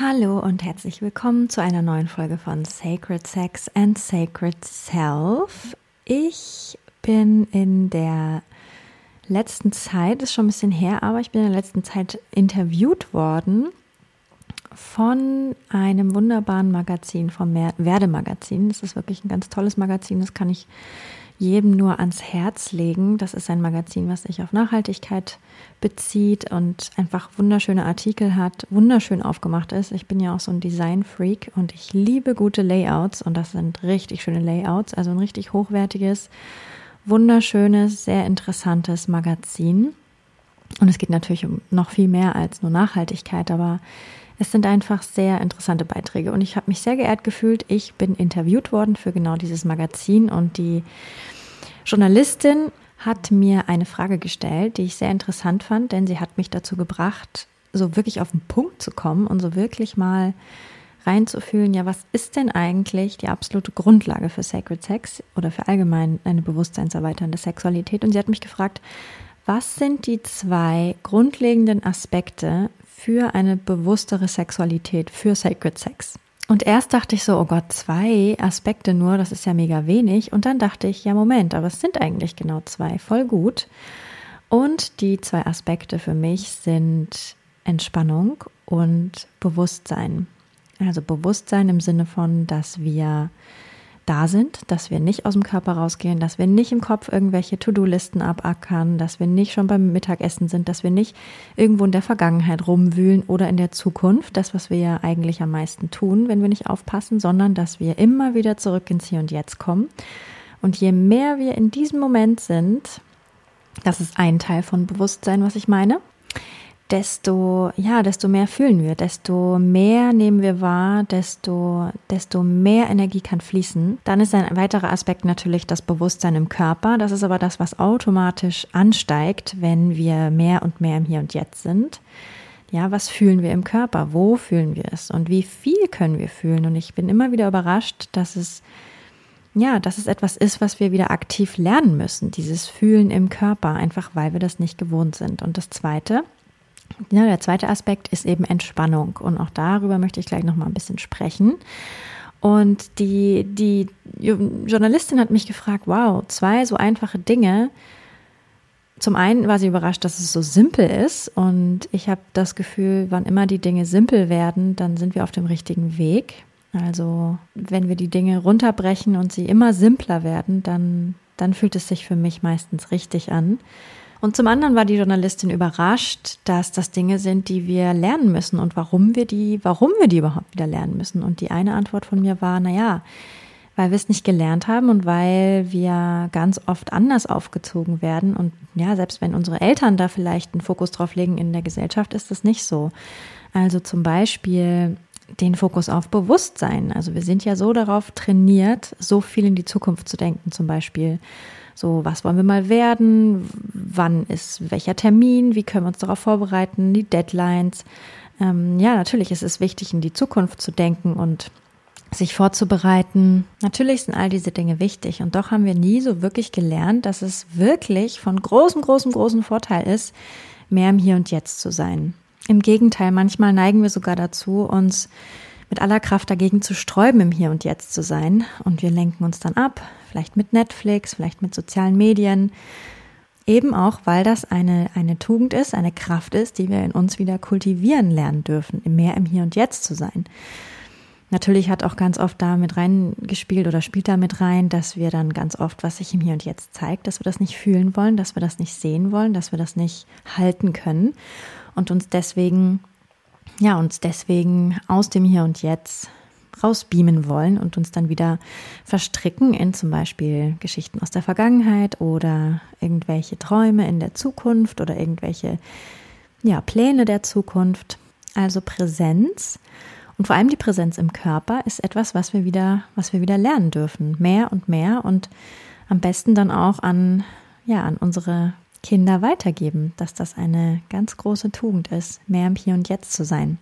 Hallo und herzlich willkommen zu einer neuen Folge von Sacred Sex and Sacred Self. Ich bin in der letzten Zeit, ist schon ein bisschen her, aber ich bin in der letzten Zeit interviewt worden von einem wunderbaren Magazin, vom Werdemagazin. Das ist wirklich ein ganz tolles Magazin, das kann ich jedem nur ans Herz legen. Das ist ein Magazin, was sich auf Nachhaltigkeit bezieht und einfach wunderschöne Artikel hat, wunderschön aufgemacht ist. Ich bin ja auch so ein Design-Freak und ich liebe gute Layouts und das sind richtig schöne Layouts, also ein richtig hochwertiges, wunderschönes, sehr interessantes Magazin. Und es geht natürlich um noch viel mehr als nur Nachhaltigkeit, aber es sind einfach sehr interessante Beiträge und ich habe mich sehr geehrt gefühlt. Ich bin interviewt worden für genau dieses Magazin und die Journalistin hat mir eine Frage gestellt, die ich sehr interessant fand, denn sie hat mich dazu gebracht, so wirklich auf den Punkt zu kommen und so wirklich mal reinzufühlen, ja, was ist denn eigentlich die absolute Grundlage für Sacred Sex oder für allgemein eine bewusstseinserweiternde Sexualität? Und sie hat mich gefragt, was sind die zwei grundlegenden Aspekte für eine bewusstere Sexualität, für Sacred Sex. Und erst dachte ich so, oh Gott, zwei Aspekte nur, das ist ja mega wenig. Und dann dachte ich, ja, Moment, aber es sind eigentlich genau zwei, voll gut. Und die zwei Aspekte für mich sind Entspannung und Bewusstsein. Also Bewusstsein im Sinne von, dass wir da sind, dass wir nicht aus dem Körper rausgehen, dass wir nicht im Kopf irgendwelche To-Do-Listen abackern, dass wir nicht schon beim Mittagessen sind, dass wir nicht irgendwo in der Vergangenheit rumwühlen oder in der Zukunft, das, was wir ja eigentlich am meisten tun, wenn wir nicht aufpassen, sondern dass wir immer wieder zurück ins Hier und Jetzt kommen. Und je mehr wir in diesem Moment sind, das ist ein Teil von Bewusstsein, was ich meine, desto, ja, desto mehr fühlen wir, desto mehr nehmen wir wahr, desto, desto mehr Energie kann fließen. Dann ist ein weiterer Aspekt natürlich das Bewusstsein im Körper. Das ist aber das, was automatisch ansteigt, wenn wir mehr und mehr im Hier und Jetzt sind. Ja, was fühlen wir im Körper? Wo fühlen wir es? Und wie viel können wir fühlen? Und ich bin immer wieder überrascht, dass es ja, dass es etwas ist, was wir wieder aktiv lernen müssen, dieses Fühlen im Körper, einfach weil wir das nicht gewohnt sind. Und das Zweite, ja, der zweite Aspekt ist eben Entspannung. Und auch darüber möchte ich gleich noch mal ein bisschen sprechen. Und die, die Journalistin hat mich gefragt, wow, zwei so einfache Dinge. Zum einen war sie überrascht, dass es so simpel ist. Und ich habe das Gefühl, wann immer die Dinge simpel werden, dann sind wir auf dem richtigen Weg. Also wenn wir die Dinge runterbrechen und sie immer simpler werden, dann, dann fühlt es sich für mich meistens richtig an. Und zum anderen war die Journalistin überrascht, dass das Dinge sind, die wir lernen müssen und warum wir die, warum wir die überhaupt wieder lernen müssen. Und die eine Antwort von mir war, na ja, weil wir es nicht gelernt haben und weil wir ganz oft anders aufgezogen werden. Und ja, selbst wenn unsere Eltern da vielleicht einen Fokus drauf legen in der Gesellschaft, ist das nicht so. Also zum Beispiel den Fokus auf Bewusstsein. Also wir sind ja so darauf trainiert, so viel in die Zukunft zu denken, zum Beispiel so, was wollen wir mal werden? Wann ist welcher Termin? Wie können wir uns darauf vorbereiten? Die Deadlines. Ähm, ja, natürlich ist es wichtig, in die Zukunft zu denken und sich vorzubereiten. Natürlich sind all diese Dinge wichtig und doch haben wir nie so wirklich gelernt, dass es wirklich von großem, großem, großem Vorteil ist, mehr im Hier und Jetzt zu sein. Im Gegenteil, manchmal neigen wir sogar dazu, uns mit aller Kraft dagegen zu sträuben, im Hier und Jetzt zu sein. Und wir lenken uns dann ab, vielleicht mit Netflix, vielleicht mit sozialen Medien. Eben auch, weil das eine, eine Tugend ist, eine Kraft ist, die wir in uns wieder kultivieren lernen dürfen, mehr im Hier und Jetzt zu sein. Natürlich hat auch ganz oft da mit reingespielt oder spielt da mit rein, dass wir dann ganz oft, was sich im Hier und Jetzt zeigt, dass wir das nicht fühlen wollen, dass wir das nicht sehen wollen, dass wir das nicht halten können und uns deswegen ja, uns deswegen aus dem Hier und Jetzt rausbeamen wollen und uns dann wieder verstricken in zum Beispiel Geschichten aus der Vergangenheit oder irgendwelche Träume in der Zukunft oder irgendwelche ja, Pläne der Zukunft. Also Präsenz und vor allem die Präsenz im Körper ist etwas, was wir wieder, was wir wieder lernen dürfen. Mehr und mehr und am besten dann auch an, ja, an unsere Kinder weitergeben, dass das eine ganz große Tugend ist, mehr im Hier und Jetzt zu sein.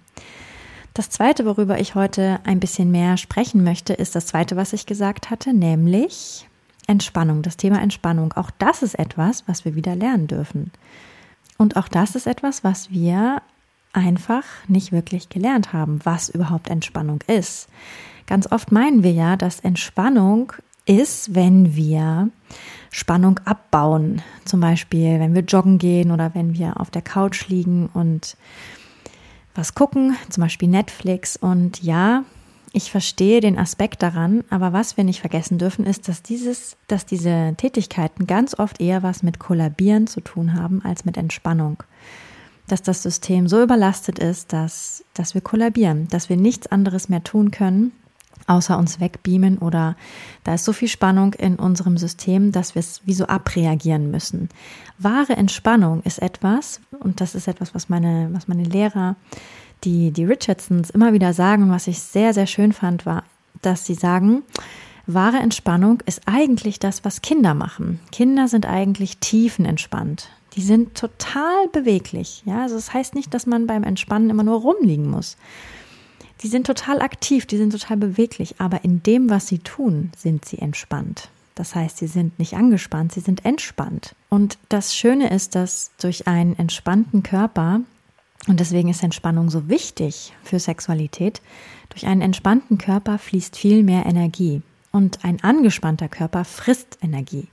Das zweite, worüber ich heute ein bisschen mehr sprechen möchte, ist das zweite, was ich gesagt hatte, nämlich Entspannung, das Thema Entspannung. Auch das ist etwas, was wir wieder lernen dürfen. Und auch das ist etwas, was wir einfach nicht wirklich gelernt haben, was überhaupt Entspannung ist. Ganz oft meinen wir ja, dass Entspannung ist, wenn wir Spannung abbauen. Zum Beispiel, wenn wir joggen gehen oder wenn wir auf der Couch liegen und was gucken, zum Beispiel Netflix. Und ja, ich verstehe den Aspekt daran, aber was wir nicht vergessen dürfen, ist, dass dieses, dass diese Tätigkeiten ganz oft eher was mit Kollabieren zu tun haben als mit Entspannung. Dass das System so überlastet ist, dass, dass wir kollabieren, dass wir nichts anderes mehr tun können, außer uns wegbeamen oder da ist so viel Spannung in unserem System, dass wir es wie so abreagieren müssen. Wahre Entspannung ist etwas, und das ist etwas, was meine, was meine Lehrer, die, die Richardsons immer wieder sagen, was ich sehr, sehr schön fand, war, dass sie sagen, wahre Entspannung ist eigentlich das, was Kinder machen. Kinder sind eigentlich tiefenentspannt. Die sind total beweglich. Ja, also das heißt nicht, dass man beim Entspannen immer nur rumliegen muss die sind total aktiv, die sind total beweglich, aber in dem, was sie tun, sind sie entspannt. Das heißt, sie sind nicht angespannt, sie sind entspannt. Und das Schöne ist, dass durch einen entspannten Körper, und deswegen ist Entspannung so wichtig für Sexualität, durch einen entspannten Körper fließt viel mehr Energie. Und ein angespannter Körper frisst Energie.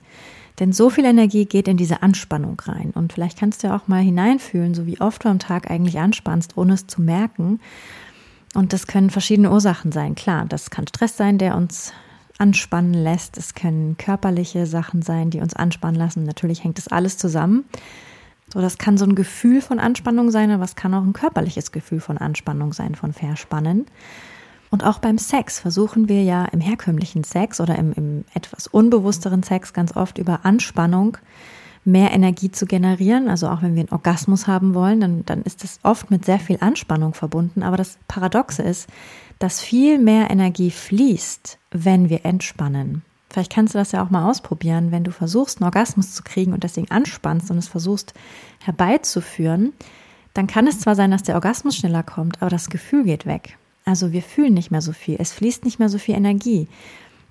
Denn so viel Energie geht in diese Anspannung rein. Und vielleicht kannst du ja auch mal hineinfühlen, so wie oft du am Tag eigentlich anspannst, ohne es zu merken. Und das können verschiedene Ursachen sein. Klar, das kann Stress sein, der uns anspannen lässt. Es können körperliche Sachen sein, die uns anspannen lassen. Natürlich hängt das alles zusammen. So, das kann so ein Gefühl von Anspannung sein, aber es kann auch ein körperliches Gefühl von Anspannung sein, von Verspannen. Und auch beim Sex versuchen wir ja im herkömmlichen Sex oder im, im etwas unbewussteren Sex ganz oft über Anspannung mehr Energie zu generieren. Also auch wenn wir einen Orgasmus haben wollen, dann, dann ist das oft mit sehr viel Anspannung verbunden. Aber das Paradoxe ist, dass viel mehr Energie fließt, wenn wir entspannen. Vielleicht kannst du das ja auch mal ausprobieren, wenn du versuchst, einen Orgasmus zu kriegen und deswegen anspannst und es versuchst herbeizuführen, dann kann es zwar sein, dass der Orgasmus schneller kommt, aber das Gefühl geht weg. Also wir fühlen nicht mehr so viel, es fließt nicht mehr so viel Energie,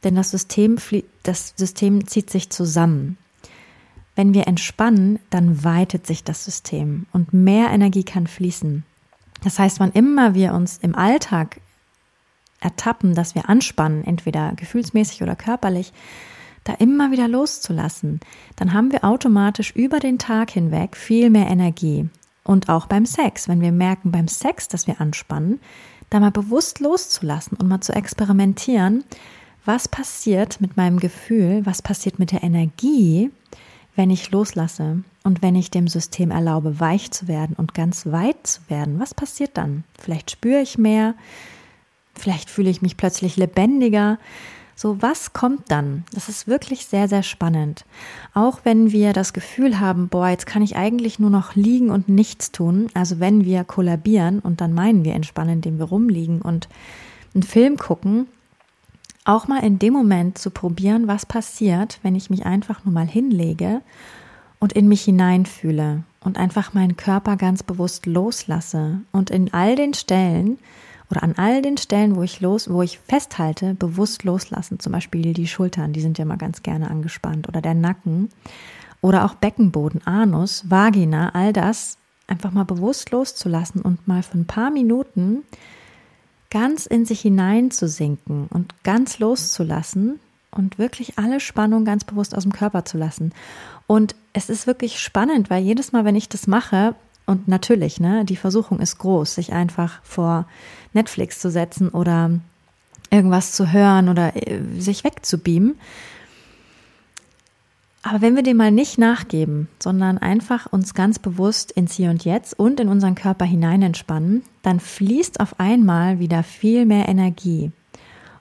denn das System, das System zieht sich zusammen. Wenn wir entspannen, dann weitet sich das System und mehr Energie kann fließen. Das heißt, wann immer wir uns im Alltag ertappen, dass wir anspannen, entweder gefühlsmäßig oder körperlich, da immer wieder loszulassen, dann haben wir automatisch über den Tag hinweg viel mehr Energie. Und auch beim Sex, wenn wir merken beim Sex, dass wir anspannen, da mal bewusst loszulassen und mal zu experimentieren, was passiert mit meinem Gefühl, was passiert mit der Energie, wenn ich loslasse und wenn ich dem System erlaube, weich zu werden und ganz weit zu werden, was passiert dann? Vielleicht spüre ich mehr, vielleicht fühle ich mich plötzlich lebendiger. So, was kommt dann? Das ist wirklich sehr, sehr spannend. Auch wenn wir das Gefühl haben, boah, jetzt kann ich eigentlich nur noch liegen und nichts tun. Also wenn wir kollabieren und dann meinen wir entspannen, indem wir rumliegen und einen Film gucken, auch mal in dem Moment zu probieren, was passiert, wenn ich mich einfach nur mal hinlege und in mich hineinfühle und einfach meinen Körper ganz bewusst loslasse und in all den Stellen oder an all den Stellen, wo ich los, wo ich festhalte, bewusst loslassen. Zum Beispiel die Schultern, die sind ja mal ganz gerne angespannt oder der Nacken oder auch Beckenboden, Anus, Vagina, all das einfach mal bewusst loszulassen und mal für ein paar Minuten ganz in sich hineinzusinken und ganz loszulassen und wirklich alle Spannung ganz bewusst aus dem Körper zu lassen. Und es ist wirklich spannend, weil jedes Mal, wenn ich das mache, und natürlich, ne, die Versuchung ist groß, sich einfach vor Netflix zu setzen oder irgendwas zu hören oder äh, sich wegzubeamen. Aber wenn wir dem mal nicht nachgeben, sondern einfach uns ganz bewusst ins Hier und Jetzt und in unseren Körper hinein entspannen, dann fließt auf einmal wieder viel mehr Energie.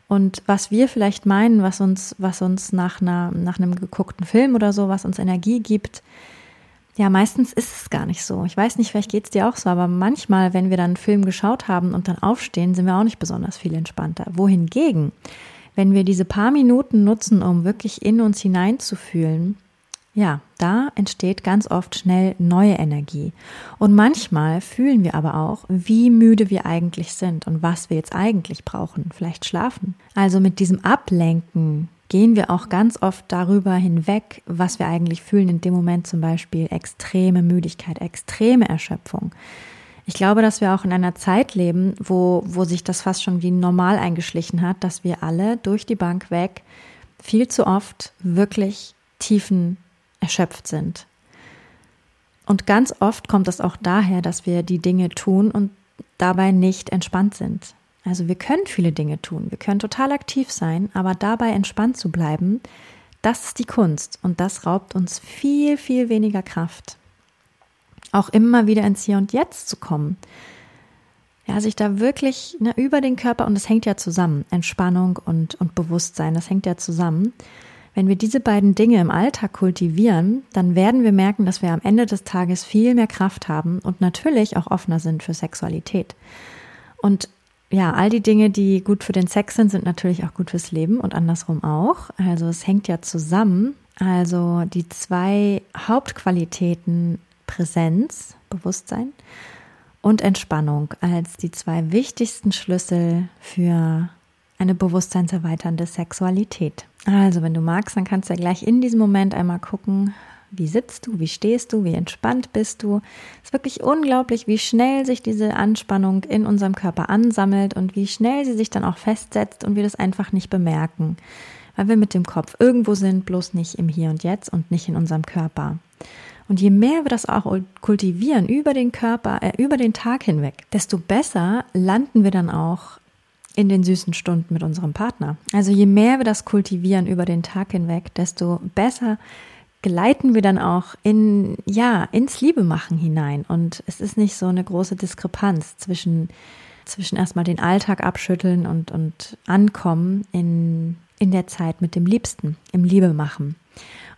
Und was wir vielleicht meinen, was uns, was uns nach, einer, nach einem geguckten Film oder so, was uns Energie gibt, ja, meistens ist es gar nicht so. Ich weiß nicht, vielleicht geht es dir auch so, aber manchmal, wenn wir dann einen Film geschaut haben und dann aufstehen, sind wir auch nicht besonders viel entspannter. Wohingegen, wenn wir diese paar Minuten nutzen, um wirklich in uns hineinzufühlen, ja, da entsteht ganz oft schnell neue Energie. Und manchmal fühlen wir aber auch, wie müde wir eigentlich sind und was wir jetzt eigentlich brauchen. Vielleicht schlafen. Also mit diesem Ablenken gehen wir auch ganz oft darüber hinweg, was wir eigentlich fühlen. In dem Moment zum Beispiel extreme Müdigkeit, extreme Erschöpfung. Ich glaube, dass wir auch in einer Zeit leben, wo, wo sich das fast schon wie normal eingeschlichen hat, dass wir alle durch die Bank weg viel zu oft wirklich tiefen erschöpft sind. Und ganz oft kommt es auch daher, dass wir die Dinge tun und dabei nicht entspannt sind. Also wir können viele Dinge tun, wir können total aktiv sein, aber dabei entspannt zu bleiben, das ist die Kunst und das raubt uns viel, viel weniger Kraft. Auch immer wieder ins Hier und Jetzt zu kommen. Ja, sich da wirklich ne, über den Körper, und das hängt ja zusammen, Entspannung und, und Bewusstsein, das hängt ja zusammen. Wenn wir diese beiden Dinge im Alltag kultivieren, dann werden wir merken, dass wir am Ende des Tages viel mehr Kraft haben und natürlich auch offener sind für Sexualität. Und ja, all die Dinge, die gut für den Sex sind, sind natürlich auch gut fürs Leben und andersrum auch. Also es hängt ja zusammen. Also die zwei Hauptqualitäten Präsenz, Bewusstsein und Entspannung als die zwei wichtigsten Schlüssel für eine bewusstseinserweiternde Sexualität. Also, wenn du magst, dann kannst du ja gleich in diesem Moment einmal gucken, wie sitzt du, wie stehst du, wie entspannt bist du. Es ist wirklich unglaublich, wie schnell sich diese Anspannung in unserem Körper ansammelt und wie schnell sie sich dann auch festsetzt und wir das einfach nicht bemerken, weil wir mit dem Kopf irgendwo sind, bloß nicht im Hier und Jetzt und nicht in unserem Körper. Und je mehr wir das auch kultivieren über den Körper, äh, über den Tag hinweg, desto besser landen wir dann auch in den süßen Stunden mit unserem Partner. Also je mehr wir das kultivieren über den Tag hinweg, desto besser gleiten wir dann auch in, ja, ins Liebemachen hinein. Und es ist nicht so eine große Diskrepanz zwischen, zwischen erstmal den Alltag abschütteln und, und ankommen in, in der Zeit mit dem Liebsten, im Liebemachen.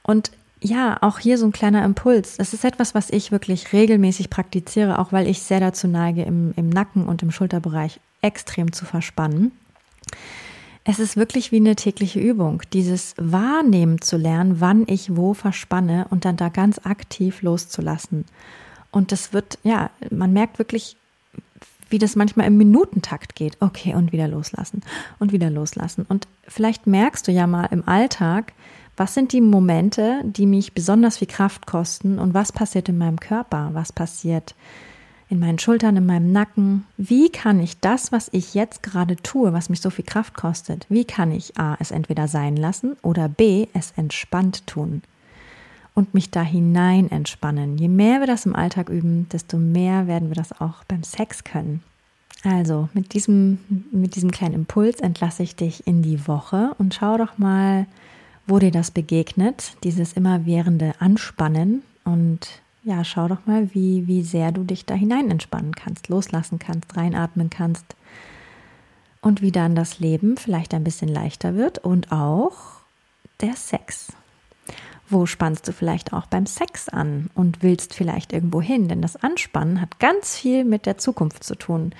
Und ja, auch hier so ein kleiner Impuls. Das ist etwas, was ich wirklich regelmäßig praktiziere, auch weil ich sehr dazu neige, im, im Nacken und im Schulterbereich extrem zu verspannen. Es ist wirklich wie eine tägliche Übung, dieses Wahrnehmen zu lernen, wann ich wo verspanne und dann da ganz aktiv loszulassen. Und das wird, ja, man merkt wirklich, wie das manchmal im Minutentakt geht. Okay, und wieder loslassen und wieder loslassen. Und vielleicht merkst du ja mal im Alltag, was sind die Momente, die mich besonders viel Kraft kosten und was passiert in meinem Körper? Was passiert in meinen Schultern, in meinem Nacken? Wie kann ich das, was ich jetzt gerade tue, was mich so viel Kraft kostet, wie kann ich A, es entweder sein lassen oder B, es entspannt tun? Und mich da hinein entspannen. Je mehr wir das im Alltag üben, desto mehr werden wir das auch beim Sex können. Also mit diesem, mit diesem kleinen Impuls entlasse ich dich in die Woche und schau doch mal, wo dir das begegnet, dieses immerwährende Anspannen und ja, schau doch mal, wie, wie sehr du dich da hinein entspannen kannst, loslassen kannst, reinatmen kannst und wie dann das Leben vielleicht ein bisschen leichter wird und auch der Sex. Wo spannst du vielleicht auch beim Sex an und willst vielleicht irgendwo hin? Denn das Anspannen hat ganz viel mit der Zukunft zu tun,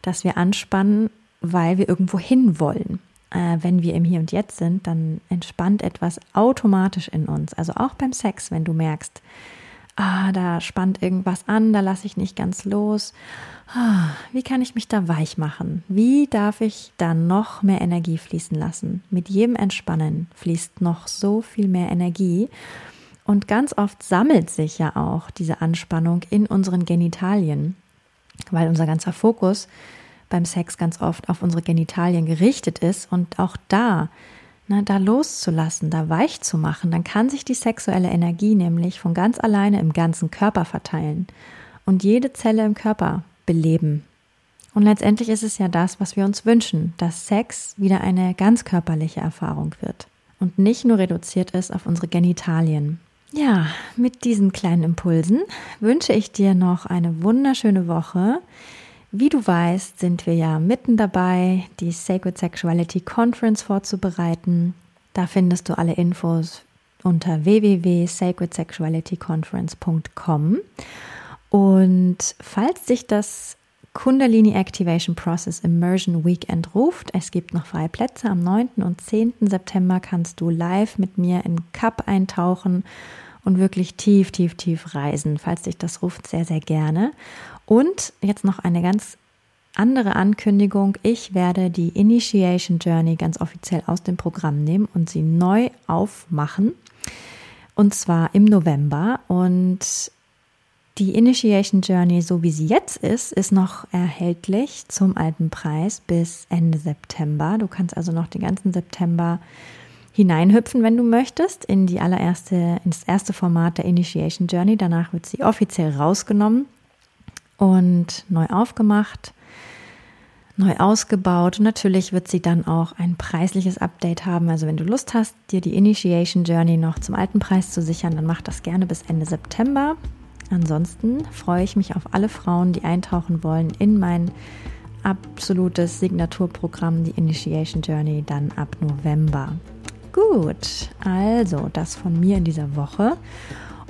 dass wir anspannen, weil wir irgendwo hin wollen äh, wenn wir im Hier und Jetzt sind, dann entspannt etwas automatisch in uns. Also auch beim Sex, wenn du merkst, ah, da spannt irgendwas an, da lasse ich nicht ganz los. Ah, wie kann ich mich da weich machen? Wie darf ich da noch mehr Energie fließen lassen? Mit jedem Entspannen fließt noch so viel mehr Energie. Und ganz oft sammelt sich ja auch diese Anspannung in unseren Genitalien, weil unser ganzer Fokus beim Sex ganz oft auf unsere Genitalien gerichtet ist und auch da, ne, da loszulassen, da weich zu machen, dann kann sich die sexuelle Energie nämlich von ganz alleine im ganzen Körper verteilen und jede Zelle im Körper beleben. Und letztendlich ist es ja das, was wir uns wünschen, dass Sex wieder eine ganz körperliche Erfahrung wird und nicht nur reduziert ist auf unsere Genitalien. Ja, mit diesen kleinen Impulsen wünsche ich dir noch eine wunderschöne Woche. Wie du weißt, sind wir ja mitten dabei, die Sacred Sexuality Conference vorzubereiten. Da findest du alle Infos unter www.sacredsexualityconference.com. Und falls sich das Kundalini Activation Process Immersion Weekend ruft. Es gibt noch freie Plätze. Am 9. und 10. September kannst du live mit mir in Cup eintauchen und wirklich tief, tief, tief reisen. Falls dich das ruft, sehr, sehr gerne. Und jetzt noch eine ganz andere Ankündigung. Ich werde die Initiation Journey ganz offiziell aus dem Programm nehmen und sie neu aufmachen. Und zwar im November. Und die Initiation Journey, so wie sie jetzt ist, ist noch erhältlich zum alten Preis bis Ende September. Du kannst also noch den ganzen September hineinhüpfen, wenn du möchtest, in die allererste, ins erste Format der Initiation Journey. Danach wird sie offiziell rausgenommen und neu aufgemacht, neu ausgebaut. Und natürlich wird sie dann auch ein preisliches Update haben. Also wenn du Lust hast, dir die Initiation Journey noch zum alten Preis zu sichern, dann mach das gerne bis Ende September. Ansonsten freue ich mich auf alle Frauen, die eintauchen wollen in mein absolutes Signaturprogramm, die Initiation Journey, dann ab November. Gut, also das von mir in dieser Woche.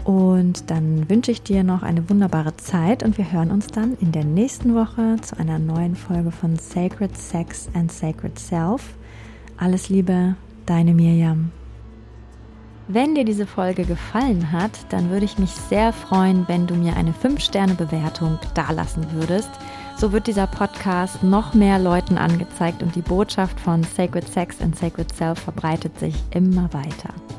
Und dann wünsche ich dir noch eine wunderbare Zeit und wir hören uns dann in der nächsten Woche zu einer neuen Folge von Sacred Sex and Sacred Self. Alles Liebe, deine Miriam. Wenn dir diese Folge gefallen hat, dann würde ich mich sehr freuen, wenn du mir eine 5-Sterne-Bewertung dalassen würdest. So wird dieser Podcast noch mehr Leuten angezeigt und die Botschaft von Sacred Sex and Sacred Self verbreitet sich immer weiter.